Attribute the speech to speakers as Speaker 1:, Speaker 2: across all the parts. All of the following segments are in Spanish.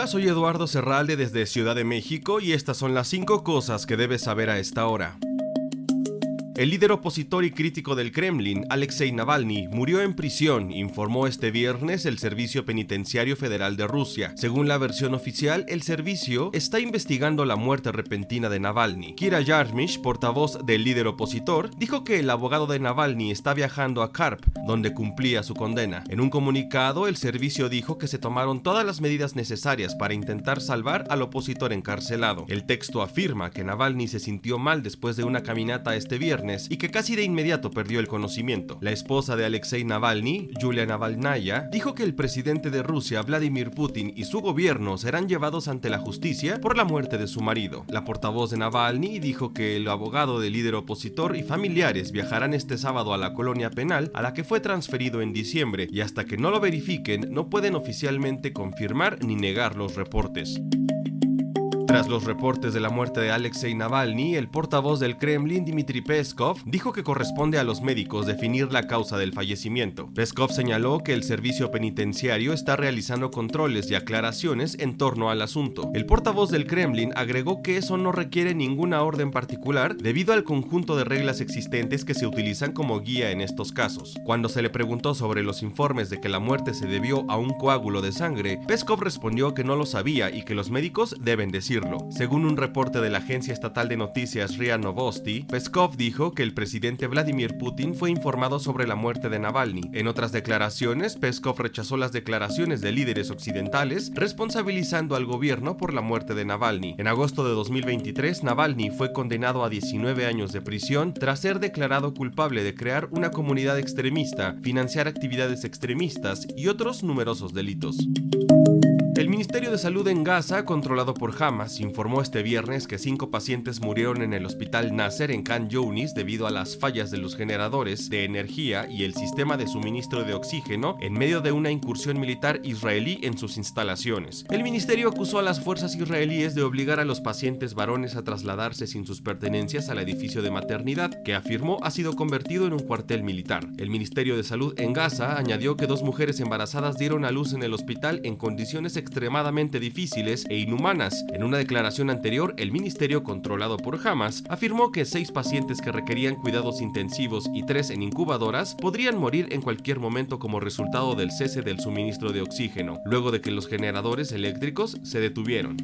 Speaker 1: Hola, soy Eduardo Serralde desde Ciudad de México y estas son las 5 cosas que debes saber a esta hora. El líder opositor y crítico del Kremlin, Alexei Navalny, murió en prisión, informó este viernes el Servicio Penitenciario Federal de Rusia. Según la versión oficial, el servicio está investigando la muerte repentina de Navalny. Kira Yarmish, portavoz del líder opositor, dijo que el abogado de Navalny está viajando a Karp, donde cumplía su condena. En un comunicado, el servicio dijo que se tomaron todas las medidas necesarias para intentar salvar al opositor encarcelado. El texto afirma que Navalny se sintió mal después de una caminata este viernes y que casi de inmediato perdió el conocimiento. La esposa de Alexei Navalny, Yulia Navalnaya, dijo que el presidente de Rusia, Vladimir Putin, y su gobierno serán llevados ante la justicia por la muerte de su marido. La portavoz de Navalny dijo que el abogado del líder opositor y familiares viajarán este sábado a la colonia penal a la que fue transferido en diciembre y hasta que no lo verifiquen no pueden oficialmente confirmar ni negar los reportes. Tras los reportes de la muerte de Alexei Navalny, el portavoz del Kremlin, Dmitry Peskov, dijo que corresponde a los médicos definir la causa del fallecimiento. Peskov señaló que el servicio penitenciario está realizando controles y aclaraciones en torno al asunto. El portavoz del Kremlin agregó que eso no requiere ninguna orden particular debido al conjunto de reglas existentes que se utilizan como guía en estos casos. Cuando se le preguntó sobre los informes de que la muerte se debió a un coágulo de sangre, Peskov respondió que no lo sabía y que los médicos deben decir según un reporte de la agencia estatal de noticias RIA Novosti, Peskov dijo que el presidente Vladimir Putin fue informado sobre la muerte de Navalny. En otras declaraciones, Peskov rechazó las declaraciones de líderes occidentales responsabilizando al gobierno por la muerte de Navalny. En agosto de 2023, Navalny fue condenado a 19 años de prisión tras ser declarado culpable de crear una comunidad extremista, financiar actividades extremistas y otros numerosos delitos. El Ministerio de Salud en Gaza, controlado por Hamas, informó este viernes que cinco pacientes murieron en el hospital Nasser en Khan Younis debido a las fallas de los generadores de energía y el sistema de suministro de oxígeno en medio de una incursión militar israelí en sus instalaciones. El ministerio acusó a las fuerzas israelíes de obligar a los pacientes varones a trasladarse sin sus pertenencias al edificio de maternidad, que afirmó ha sido convertido en un cuartel militar. El Ministerio de Salud en Gaza añadió que dos mujeres embarazadas dieron a luz en el hospital en condiciones extremadamente difíciles e inhumanas. En una declaración anterior, el ministerio controlado por Hamas afirmó que seis pacientes que requerían cuidados intensivos y tres en incubadoras podrían morir en cualquier momento como resultado del cese del suministro de oxígeno, luego de que los generadores eléctricos se detuvieron.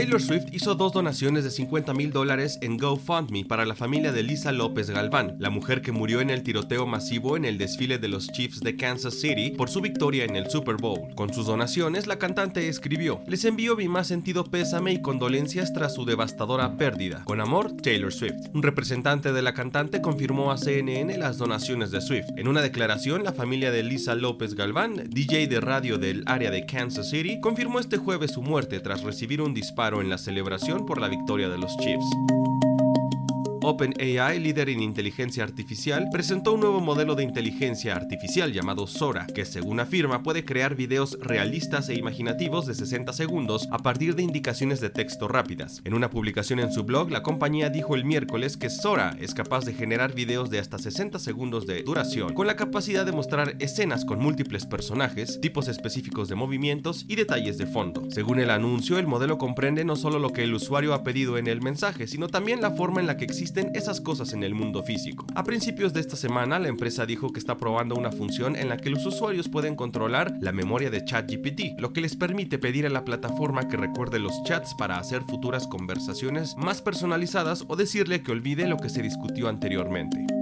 Speaker 1: Taylor Swift hizo dos donaciones de 50 mil dólares en GoFundMe para la familia de Lisa López Galván, la mujer que murió en el tiroteo masivo en el desfile de los Chiefs de Kansas City por su victoria en el Super Bowl. Con sus donaciones, la cantante escribió: Les envío mi más sentido pésame y condolencias tras su devastadora pérdida. Con amor, Taylor Swift. Un representante de la cantante confirmó a CNN las donaciones de Swift. En una declaración, la familia de Lisa López Galván, DJ de radio del área de Kansas City, confirmó este jueves su muerte tras recibir un disparo en la celebración por la victoria de los Chiefs. OpenAI, líder en inteligencia artificial, presentó un nuevo modelo de inteligencia artificial llamado Sora, que según afirma puede crear videos realistas e imaginativos de 60 segundos a partir de indicaciones de texto rápidas. En una publicación en su blog, la compañía dijo el miércoles que Sora es capaz de generar videos de hasta 60 segundos de duración, con la capacidad de mostrar escenas con múltiples personajes, tipos específicos de movimientos y detalles de fondo. Según el anuncio, el modelo comprende no solo lo que el usuario ha pedido en el mensaje, sino también la forma en la que existe existen esas cosas en el mundo físico. A principios de esta semana, la empresa dijo que está probando una función en la que los usuarios pueden controlar la memoria de ChatGPT, lo que les permite pedir a la plataforma que recuerde los chats para hacer futuras conversaciones más personalizadas o decirle que olvide lo que se discutió anteriormente.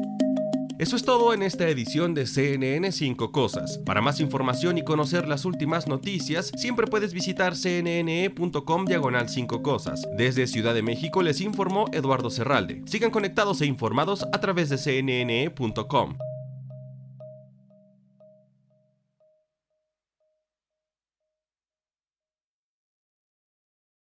Speaker 1: Eso es todo en esta edición de CNN 5 Cosas. Para más información y conocer las últimas noticias, siempre puedes visitar cnne.com diagonal 5 Cosas. Desde Ciudad de México les informó Eduardo Serralde. Sigan conectados e informados a través de cnne.com.